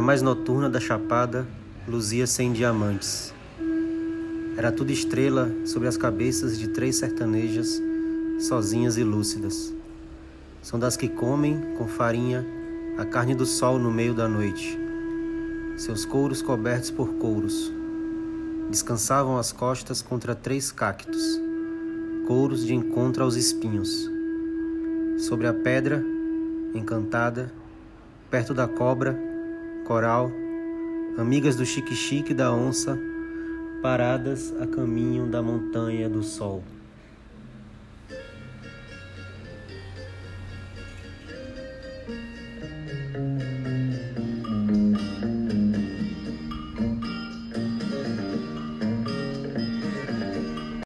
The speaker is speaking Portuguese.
mais noturna da chapada luzia sem diamantes. Era tudo estrela sobre as cabeças de três sertanejas, sozinhas e lúcidas. São das que comem, com farinha, a carne do sol no meio da noite. Seus couros cobertos por couros. Descansavam as costas contra três cactos, couros de encontro aos espinhos. Sobre a pedra, encantada, perto da cobra, coral, amigas do chique-chique da onça, paradas a caminho da montanha do sol.